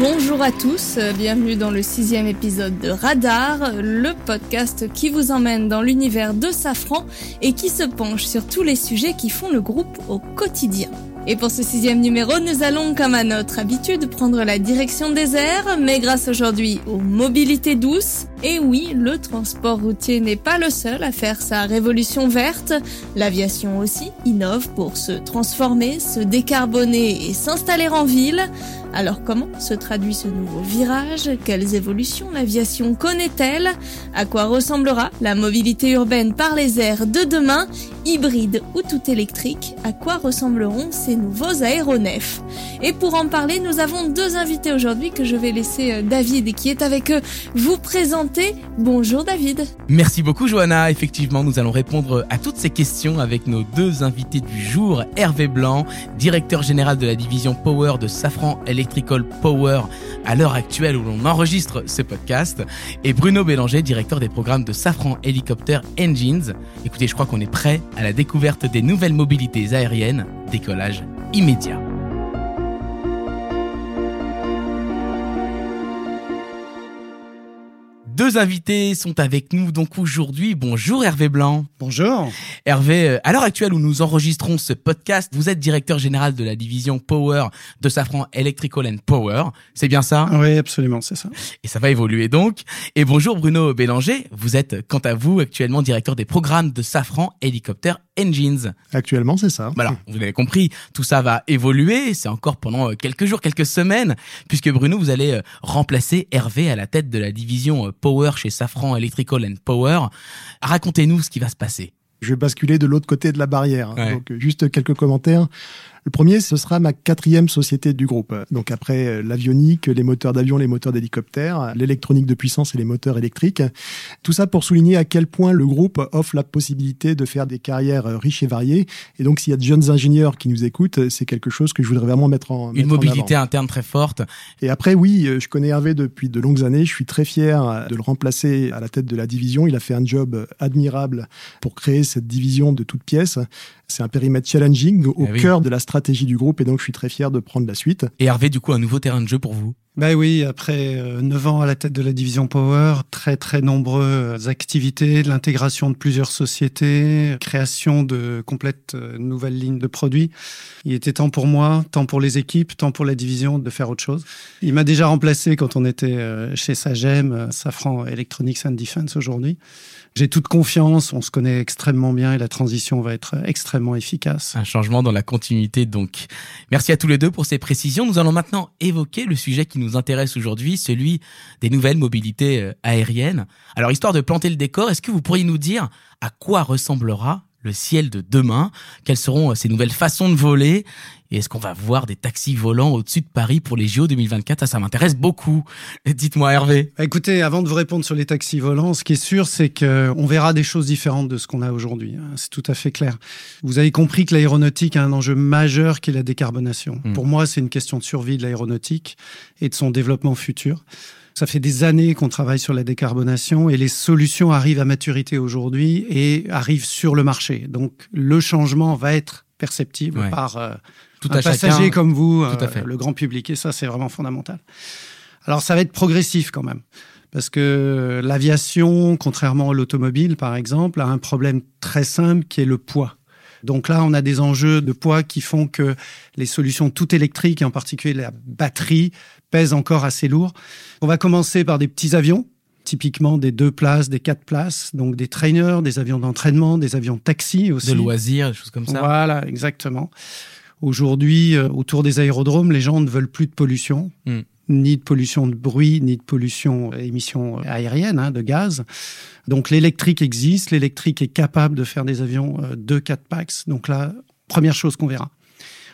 Bonjour à tous, bienvenue dans le sixième épisode de Radar, le podcast qui vous emmène dans l'univers de Safran et qui se penche sur tous les sujets qui font le groupe au quotidien. Et pour ce sixième numéro, nous allons, comme à notre habitude, prendre la direction des airs, mais grâce aujourd'hui aux mobilités douces. Et oui, le transport routier n'est pas le seul à faire sa révolution verte. L'aviation aussi innove pour se transformer, se décarboner et s'installer en ville. Alors comment se traduit ce nouveau virage? Quelles évolutions l'aviation connaît-elle? À quoi ressemblera la mobilité urbaine par les airs de demain? Hybride ou tout électrique À quoi ressembleront ces nouveaux aéronefs? Et pour en parler, nous avons deux invités aujourd'hui que je vais laisser euh, David qui est avec eux vous présenter. Bonjour David. Merci beaucoup Johanna. Effectivement, nous allons répondre à toutes ces questions avec nos deux invités du jour. Hervé Blanc, directeur général de la division Power de Safran Electrical Power à l'heure actuelle où l'on enregistre ce podcast, et Bruno Bélanger, directeur des programmes de Safran Helicopter Engines. Écoutez, je crois qu'on est prêt à la découverte des nouvelles mobilités aériennes. Décollage immédiat. Deux invités sont avec nous donc aujourd'hui. Bonjour Hervé Blanc. Bonjour. Hervé, euh, à l'heure actuelle où nous enregistrons ce podcast, vous êtes directeur général de la division Power de Safran Electrical and Power. C'est bien ça? Oui, absolument, c'est ça. Et ça va évoluer donc. Et bonjour Bruno Bélanger. Vous êtes, quant à vous, actuellement directeur des programmes de Safran Helicopter Engines. Actuellement, c'est ça. Voilà, vous avez compris, tout ça va évoluer. C'est encore pendant euh, quelques jours, quelques semaines, puisque Bruno, vous allez euh, remplacer Hervé à la tête de la division Power chez Safran Electrical and Power. Racontez-nous ce qui va se passer. Je vais basculer de l'autre côté de la barrière. Donc juste quelques commentaires. Le premier, ce sera ma quatrième société du groupe. Donc après euh, l'avionique, les moteurs d'avion, les moteurs d'hélicoptère, l'électronique de puissance et les moteurs électriques. Tout ça pour souligner à quel point le groupe offre la possibilité de faire des carrières euh, riches et variées. Et donc s'il y a de jeunes ingénieurs qui nous écoutent, c'est quelque chose que je voudrais vraiment mettre en Une mobilité interne très forte. Et après, oui, euh, je connais Hervé depuis de longues années. Je suis très fier de le remplacer à la tête de la division. Il a fait un job admirable pour créer cette division de toutes pièces. C'est un périmètre challenging au eh cœur de la stratégie du groupe et donc je suis très fier de prendre la suite. Et Hervé, du coup, un nouveau terrain de jeu pour vous? Ben oui, après euh, 9 ans à la tête de la division Power, très très nombreuses activités, l'intégration de plusieurs sociétés, création de complètes euh, nouvelles lignes de produits. Il était temps pour moi, temps pour les équipes, temps pour la division de faire autre chose. Il m'a déjà remplacé quand on était euh, chez Sagem, Safran Electronics and Defense aujourd'hui. J'ai toute confiance, on se connaît extrêmement bien et la transition va être extrêmement efficace. Un changement dans la continuité donc. Merci à tous les deux pour ces précisions. Nous allons maintenant évoquer le sujet qui nous intéresse aujourd'hui, celui des nouvelles mobilités euh, aériennes. Alors histoire de planter le décor, est-ce que vous pourriez nous dire à quoi ressemblera le ciel de demain? Quelles seront euh, ces nouvelles façons de voler? Et est-ce qu'on va voir des taxis volants au-dessus de Paris pour les JO 2024 Ça, ça m'intéresse beaucoup. Dites-moi, Hervé. Bah, écoutez, avant de vous répondre sur les taxis volants, ce qui est sûr, c'est qu'on verra des choses différentes de ce qu'on a aujourd'hui. Hein. C'est tout à fait clair. Vous avez compris que l'aéronautique a un enjeu majeur qui est la décarbonation. Pour moi, c'est une question de survie de l'aéronautique et de son développement futur. Ça fait des années qu'on travaille sur la décarbonation et les solutions arrivent à maturité aujourd'hui et arrivent sur le marché. Donc le changement va être perceptible par euh, Tout un passager comme vous, euh, le grand public. Et ça, c'est vraiment fondamental. Alors ça va être progressif quand même. Parce que l'aviation, contrairement à l'automobile par exemple, a un problème très simple qui est le poids. Donc là, on a des enjeux de poids qui font que les solutions tout électriques, et en particulier la batterie, pèsent encore assez lourd. On va commencer par des petits avions, typiquement des deux places, des quatre places, donc des trainers, des avions d'entraînement, des avions taxi aussi. De loisirs, des choses comme ça. Voilà, exactement. Aujourd'hui, euh, autour des aérodromes, les gens ne veulent plus de pollution. Hmm. ni de pollution de bruit, ni de pollution émissions aériennes hein, de gaz. Donc l'électrique existe, l'électrique est capable de faire des avions euh, de 4 packs. Donc là, première chose qu'on verra.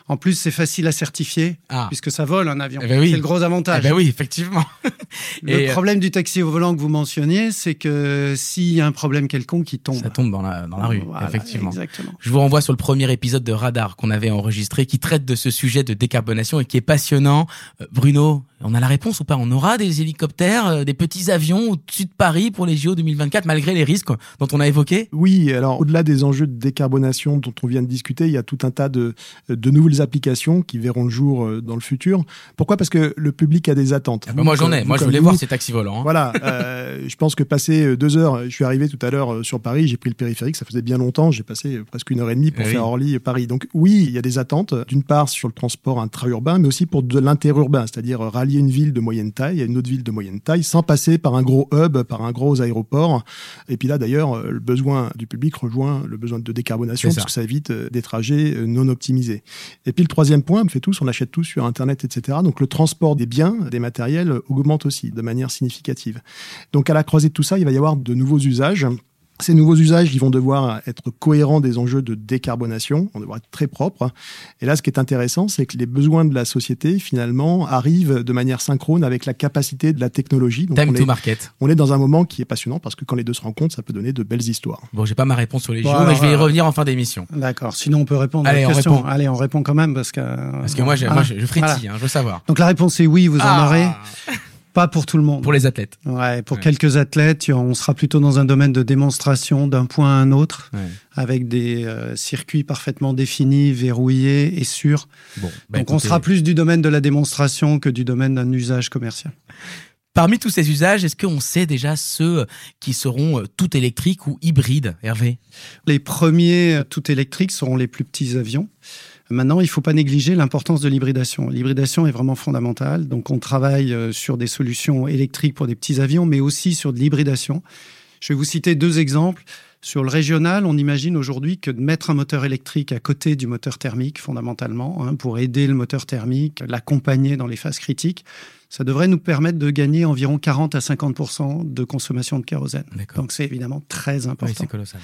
En plus, c'est facile à certifier ah. puisque ça vole un avion. Eh ben oui. C'est le gros avantage. Eh ben oui, effectivement. le euh, problème du taxi au volant que vous mentionniez, c'est que s'il y a un problème quelconque, il tombe. Ça tombe dans la, dans la rue, effectivement. Exactement. Je vous renvoie sur le premier épisode de Radar qu'on avait enregistré qui traite de ce sujet de décarbonation et qui est passionnant. Euh, Bruno, on a la réponse ou pas? On aura des hélicoptères, euh, des petits avions au-dessus de Paris pour les JO 2024 malgré les risques dont on a évoqué? Oui, alors au-delà des enjeux de décarbonation dont on vient de discuter, il y a tout un tas de, de nouvelles applications qui verront le jour euh, dans le futur. Pourquoi? Parce que le public a des attentes. Ah bah moi j'en ai. Moi je voulais voir ces taxis volants. Hein. Voilà. Euh, je pense que passer deux heures, je suis arrivé tout à l'heure sur Paris, j'ai pris le périphérique, ça faisait bien longtemps. J'ai passé presque une heure et demie pour eh faire Orly Paris. Donc oui, il y a des attentes. D'une part sur le transport intra-urbain, mais aussi pour de l'interurbain, c'est-à-dire rallier une ville de moyenne taille à une autre ville de moyenne taille sans passer par un gros hub, par un gros aéroport. Et puis là d'ailleurs, le besoin du public rejoint le besoin de décarbonation parce que ça évite des trajets non optimisés. Et puis le troisième point, on fait tous, on achète tout sur Internet, etc. Donc le transport des biens, des matériels augmente aussi de manière significative. Donc à la croisée de tout ça, il va y avoir de nouveaux usages ces nouveaux usages, ils vont devoir être cohérents des enjeux de décarbonation, on devra être très propre. Et là, ce qui est intéressant, c'est que les besoins de la société, finalement, arrivent de manière synchrone avec la capacité de la technologie. Donc Time on to est, market. On est dans un moment qui est passionnant parce que quand les deux se rencontrent, ça peut donner de belles histoires. Bon, j'ai pas ma réponse sur les jeux, mais je vais y revenir en fin d'émission. D'accord. Sinon, on peut répondre Allez, à la on question. Répond. Allez, on répond quand même parce que. Parce que moi, je, moi, je, je frétille, hein, je veux savoir. Donc la réponse est oui, vous en Ah. aurez. Pas pour tout le monde. Pour les athlètes. Ouais, pour Ouais. quelques athlètes, on sera plutôt dans un domaine de démonstration d'un point à un autre, Ouais. avec des euh, circuits parfaitement définis, verrouillés et sûrs. Bon, bah, Donc on sera plus du domaine de la démonstration que du domaine d'un usage commercial. Parmi tous ces usages, est-ce qu'on sait déjà ceux qui seront euh, tout électriques ou hybrides, Hervé? Les premiers euh, tout électriques seront les plus petits avions. Maintenant, il ne faut pas négliger l'importance de l'hybridation. L'hybridation est vraiment fondamentale. Donc, on travaille euh, sur des solutions électriques pour des petits avions, mais aussi sur de l'hybridation. Je vais vous citer deux exemples. Sur le régional, on imagine aujourd'hui que de mettre un moteur électrique à côté du moteur thermique, fondamentalement, hein, pour aider le moteur thermique, l'accompagner dans les phases critiques, ça devrait nous permettre de gagner environ 40 à 50 de consommation de kérosène. Donc, c'est évidemment très Oui, important. c'est colossal.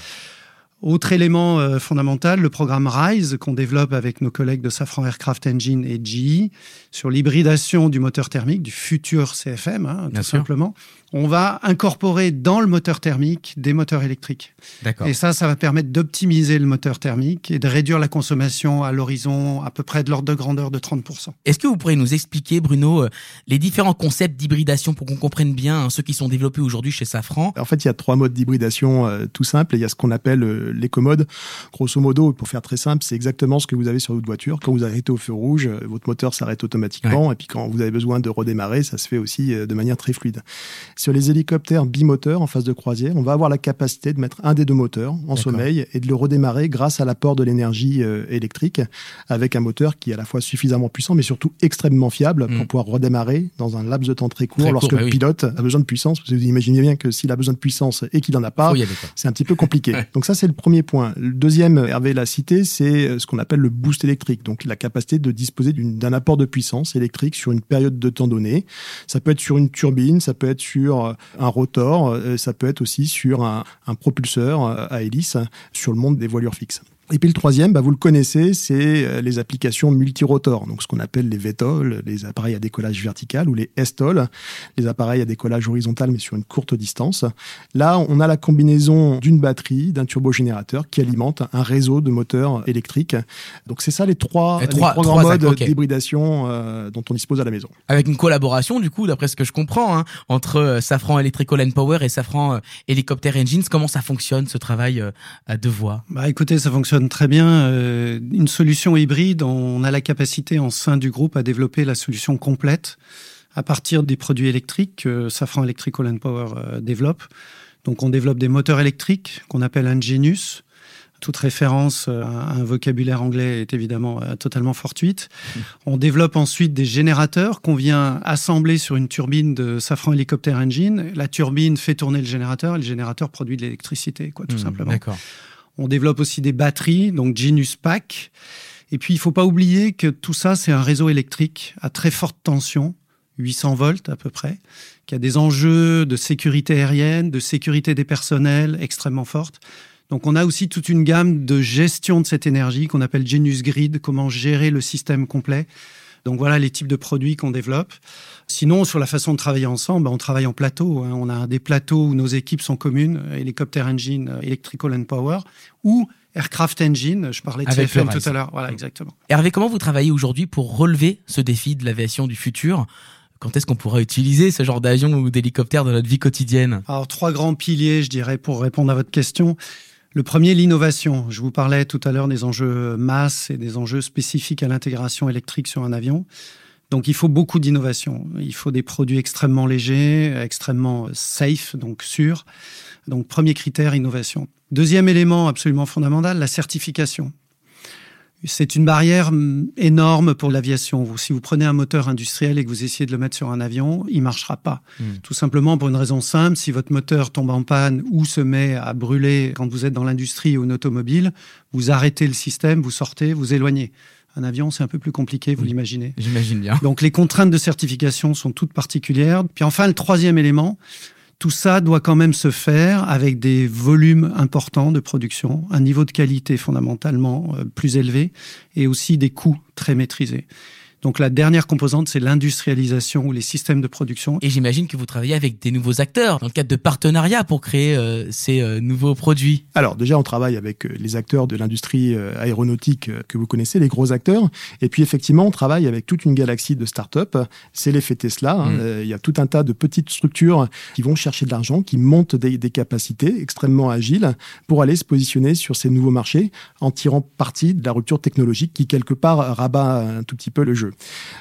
Autre élément euh, fondamental, le programme RISE qu'on développe avec nos collègues de Safran Aircraft Engine et GE sur l'hybridation du moteur thermique, du futur CFM, hein, Bien tout sûr. simplement. On va incorporer dans le moteur thermique des moteurs électriques. D'accord. Et ça, ça va permettre d'optimiser le moteur thermique et de réduire la consommation à l'horizon à peu près de l'ordre de grandeur de 30%. Est-ce que vous pourriez nous expliquer, Bruno, euh, les différents concepts d'hybridation pour qu'on comprenne bien hein, ceux qui sont développés aujourd'hui chez Safran? En fait, il y a trois modes d'hybridation euh, tout simples. Il y a ce qu'on appelle euh, l'écommode. Grosso modo, pour faire très simple, c'est exactement ce que vous avez sur votre voiture. Quand vous arrêtez au feu rouge, euh, votre moteur s'arrête automatiquement. Et puis quand vous avez besoin de redémarrer, ça se fait aussi euh, de manière très fluide. Sur les hélicoptères bimoteurs en phase de croisière, on va avoir la capacité de mettre un des deux moteurs en sommeil et de le redémarrer grâce à l'apport de l'énergie euh, électrique avec un moteur qui est à la fois suffisamment puissant mais surtout extrêmement fiable Mm. pour pouvoir redémarrer dans un laps de temps très court Très lorsque court, bah le oui. pilote a besoin de puissance. Parce que vous imaginez bien que s'il a besoin de puissance et qu'il en a pas, c'est un petit peu compliqué. Ouais. Donc ça, c'est le premier point. Le deuxième, Hervé l'a cité, c'est euh, ce qu'on appelle le boost électrique. Donc la capacité de disposer d'un apport de puissance électrique sur une période de temps donnée. Ça peut être sur une turbine, ça peut être sur euh, un rotor, euh, ça peut être aussi sur un, propulseur à hélice sur le monde des voilures fixes. Et puis le troisième, bah, vous le connaissez, c'est les applications multirotors, donc ce qu'on appelle les VTOL, les appareils à décollage vertical, ou les STOL, les appareils à décollage horizontal mais sur une courte distance. Là, on a la combinaison d'une batterie, d'un turbogénérateur qui alimente un réseau de moteurs électriques. Donc c'est ça les trois, Les les trois- trois grands trois modes d'hybridation euh, dont on dispose à la maison. Avec une collaboration, du coup, d'après ce que je comprends, hein, entre euh, Safran Electrical and Power et Safran euh, Helicopter Engines, comment ça fonctionne ce travail euh, à deux voies Bah, écoutez, ça fonctionne très bien. Euh, une solution hybride, on a la capacité en sein du groupe à développer la solution complète à partir des produits électriques que Safran Electrical and Power euh, développe. Donc, on développe des moteurs électriques qu'on appelle Ingenius. Toute référence euh, à un vocabulaire anglais est évidemment euh, totalement fortuite. On développe ensuite des générateurs qu'on vient assembler sur une turbine de Safran Helicopter Engine. La turbine fait tourner le générateur et le générateur produit de l'électricité, quoi, tout Hmm, simplement. D'accord. On développe aussi des batteries, donc Genius Pack. Et puis, il faut pas oublier que tout ça, c'est un réseau électrique à très forte tension, 800 volts à peu près, qui a des enjeux de sécurité aérienne, de sécurité des personnels extrêmement fortes. Donc, on a aussi toute une gamme de gestion de cette énergie qu'on appelle Genius Grid, comment gérer le système complet. Donc voilà les types de produits qu'on développe. Sinon, sur la façon de travailler ensemble, on travaille en plateau. hein. On a des plateaux où nos équipes sont communes, Helicopter Engine, euh, Electrical and Power, ou Aircraft Engine. Je parlais de Avec CFM tout à l'heure. Voilà, exactement. Hervé, comment vous travaillez aujourd'hui pour relever ce défi de l'aviation du futur? Quand est-ce qu'on pourra utiliser ce genre d'avion ou d'hélicoptère dans notre vie quotidienne Alors, trois grands piliers, je dirais, pour répondre à votre question. Le premier, l'innovation. Je vous parlais tout à l'heure des enjeux masse et des enjeux spécifiques à l'intégration électrique sur un avion. Donc il faut beaucoup d'innovation. Il faut des produits extrêmement légers, extrêmement safe, donc sûrs. Donc premier critère, innovation. Deuxième élément absolument fondamental, la certification. C'est une barrière mm, énorme pour l'aviation. Si vous prenez un moteur industriel et que vous essayez de le mettre sur un avion, il marchera pas. Hmm. Tout simplement pour une raison simple, si votre moteur tombe en panne ou se met à brûler quand vous êtes dans l'industrie ou une automobile, vous arrêtez le système, vous sortez, vous éloignez. Un avion, c'est un peu plus compliqué, vous l'imaginez. J'imagine bien. Donc les contraintes de certification sont toutes particulières. Puis enfin, le troisième élément, tout ça doit quand même se faire avec des volumes importants de production, un niveau de qualité fondamentalement euh, plus élevé et aussi des coûts très maîtrisés. Donc la dernière composante, c'est l'industrialisation ou les systèmes de production. Et j'imagine que vous travaillez avec des nouveaux acteurs dans le cadre de partenariats pour créer euh, ces euh, nouveaux produits. Alors déjà, on travaille avec euh, les acteurs de l'industrie aéronautique que vous connaissez, les gros acteurs. Et puis effectivement, on travaille avec toute une galaxie de start-up. C'est l'effet Tesla. Hein. Mm. Il y a tout un tas de petites structures qui vont chercher de l'argent, qui montent des, des capacités extrêmement agiles pour aller se positionner sur ces nouveaux marchés en tirant parti de la rupture technologique qui quelque part rabat un tout petit peu le jeu.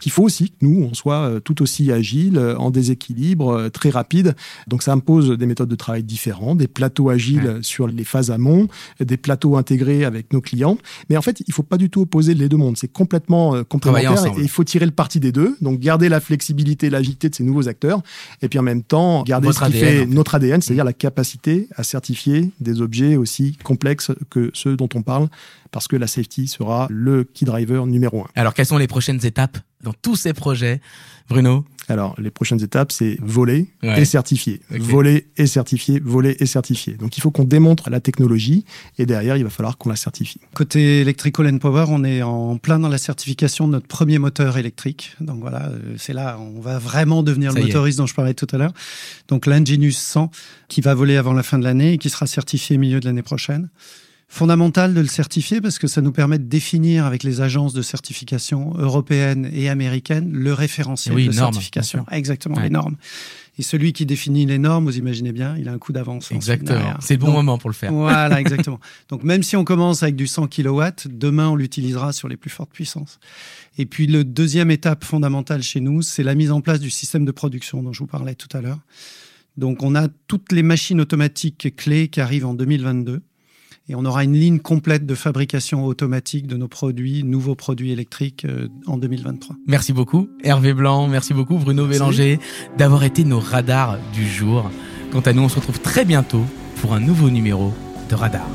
Il faut aussi que nous, on soit euh, tout aussi agile, euh, en déséquilibre, euh, très rapide. Donc ça impose des méthodes de travail différentes, des plateaux agiles sur les phases amont, des plateaux intégrés avec nos clients. Mais en fait, il faut pas du tout opposer les deux mondes. C'est complètement complémentaire et il faut tirer le parti des deux. Donc garder la flexibilité, l'agilité de ces nouveaux acteurs et puis en même temps garder ce qui fait notre ADN, c'est-à-dire la capacité à certifier des objets aussi complexes que ceux dont on parle parce que la safety sera le key driver numéro un. Alors, quelles sont les prochaines étapes dans tous ces projets, Bruno? Alors, les prochaines étapes, c'est voler et certifier. Voler et certifier, voler et certifier. Donc, il faut qu'on démontre la technologie et derrière, il va falloir qu'on la certifie. Côté Electrical and Power, on est en plein dans la certification de notre premier moteur électrique. Donc voilà, euh, c'est là, on va vraiment devenir le motoriste dont je parlais tout à l'heure. Donc, l'Enginus 100 qui va voler avant la fin de l'année et qui sera certifié au milieu de l'année prochaine fondamental de le certifier parce que ça nous permet de définir avec les agences de certification européennes et américaines le référentiel de certification. Exactement, les normes. Et celui qui définit les normes, vous imaginez bien, il a un coup d'avance. Exactement. C'est le bon moment pour le faire. Voilà, exactement. Donc même si on commence avec du 100 kW, demain on l'utilisera sur les plus fortes puissances. Et puis le deuxième étape fondamentale chez nous, c'est la mise en place du système de production dont je vous parlais tout à l'heure. Donc on a toutes les machines automatiques clés qui arrivent en 2022 et on aura une ligne complète de fabrication automatique de nos produits, nouveaux produits électriques euh, en 2023. Merci beaucoup Hervé Blanc, merci beaucoup Bruno Bélanger d'avoir été nos radars du jour. Quant à nous, on se retrouve très bientôt pour un nouveau numéro de Radar.